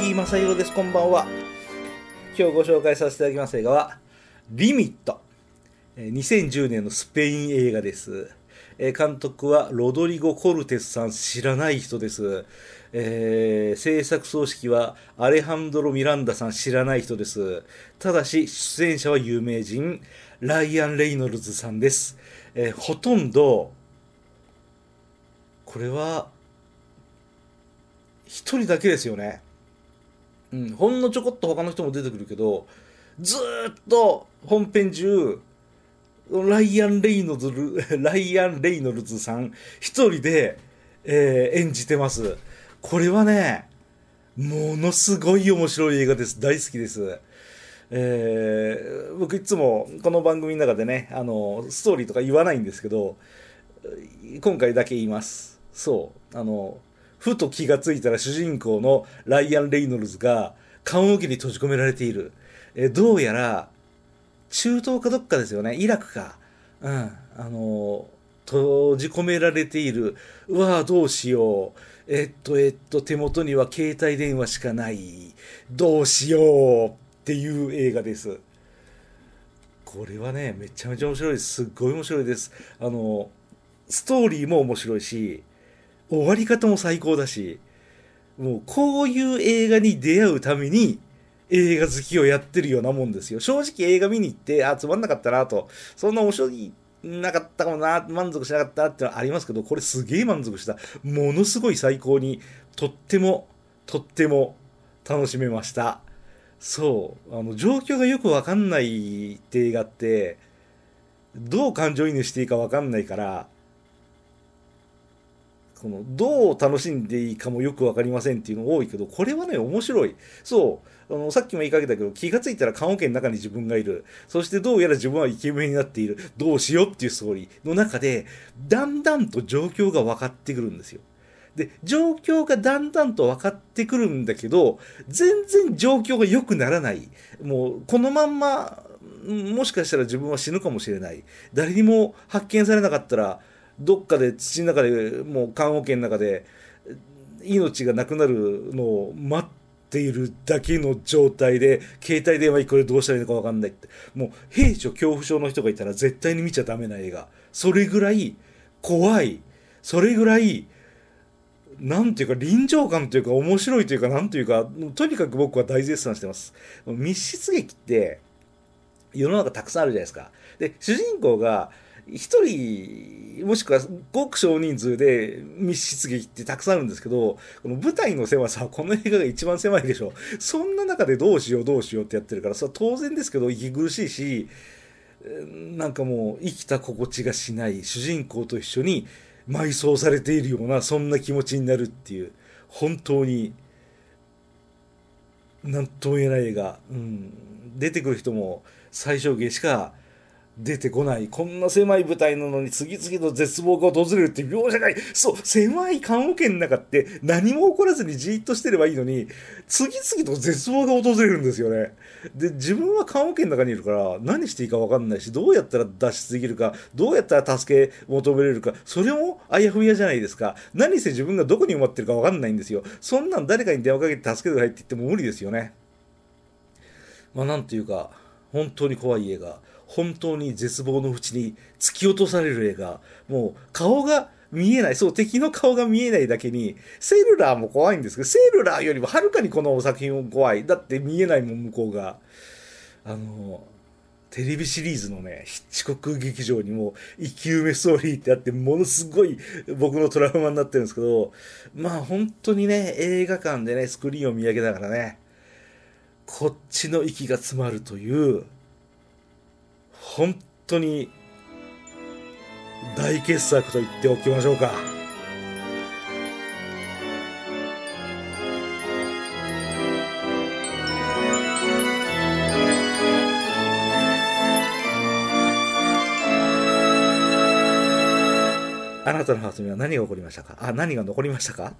井正弘です。こんばんは。今日ご紹介させていただきます映画は、リミット。2010年のスペイン映画です。監督はロドリゴ・コルテスさん、知らない人です。えー制作総指揮はアレハンドロ・ミランダさん、知らない人です。ただし、出演者は有名人、ライアン・レイノルズさんです。えーほとんど、これは、一人だけですよね。うん、ほんのちょこっと他の人も出てくるけど、ずっと本編中、ライアン・レイノルズ、ライアン・レイノルズさん一人で、えー演じてます。これはね、ものすごい面白い映画です。大好きです。えー僕いつもこの番組の中でね、あの、ストーリーとか言わないんですけど、今回だけ言います。そう。あの、ふと気がついたら主人公のライアン・レイノルズが棺桶に閉じ込められている。えどうやら、中東かどっかですよね。イラクか。うん。あの、閉じ込められている。うわぁ、どうしよう。えっと、えっと、手元には携帯電話しかない。どうしようっていう映画です。これはね、めちゃめちゃ面白いです。すっごい面白いです。あの、ストーリーも面白いし、終わり方も最高だし、もうこういう映画に出会うために映画好きをやってるようなもんですよ。正直映画見に行って、あ、つまんなかったなと、そんな面白いなかったかもな、満足しなかったってのはありますけど、これすげえ満足した。ものすごい最高に、とっても、とっても楽しめました。そう、あの、状況がよくわかんないって映画って、どう感情移入していいかわかんないから、このどう楽しんでいいかもよくわかりませんっていうの多いけど、これはね、面白い。そう。あの、さっきも言いかけたけど、気がついたら棺桶の中に自分がいる。そしてどうやら自分はイケメンになっている。どうしようっていうストーリーの中で、だんだんと状況が分かってくるんですよ。で、状況がだんだんと分かってくるんだけど、全然状況が良くならない。もう、このまんま、もしかしたら自分は死ぬかもしれない。誰にも発見されなかったら、どっかで土の中でもう棺桶の中で命がなくなるのを待っているだけの状態で携帯電話これどうしたらいいのか分かんないって。もう兵所恐怖症の人がいたら絶対に見ちゃダメな映画。それぐらい怖い。それぐらいなんていうか臨場感というか面白いというかなんというかとにかく僕は大絶賛してます。密室劇って世の中たくさんあるじゃないですか。で主人公が一人、もしくはごく少人数で密室劇ってたくさんあるんですけど、この舞台の狭さはこの映画が一番狭いでしょ。そんな中でどうしようどうしようってやってるから、それは当然ですけど息苦しいし、なんかもう生きた心地がしない主人公と一緒に埋葬されているような、そんな気持ちになるっていう、本当に、なんとも言えない映画。うん。出てくる人も最小限しか出てこない。こんな狭い舞台なのに次々と絶望が訪れるって描写がいい。そう、狭い棺桶の中って何も起こらずにじっとしてればいいのに、次々と絶望が訪れるんですよね。で、自分は棺桶の中にいるから何していいか分かんないし、どうやったら脱出できるか、どうやったら助け求めれるか、それもあやふやじゃないですか。何せ自分がどこに埋まってるか分かんないんですよ。そんなん誰かに電話かけて助けてくださいって言っても無理ですよね。まあなんていうか、本当に怖い映画。本当に絶望の淵に突き落とされる映画。もう顔が見えない。そう、敵の顔が見えないだけに、セルラーも怖いんですけど、セルラーよりもはるかにこの作品も怖い。だって見えないもん、向こうが。あの、テレビシリーズのね、ヒッチコック劇場にも生き埋めストーリーってあって、ものすごい僕のトラウマになってるんですけど、まあ本当にね、映画館でね、スクリーンを見上げながらね、こっちの息が詰まるという、本当に大傑作と言っておきましょうか。あなたのハートには何が起こりましたか？あ、何が残りましたか？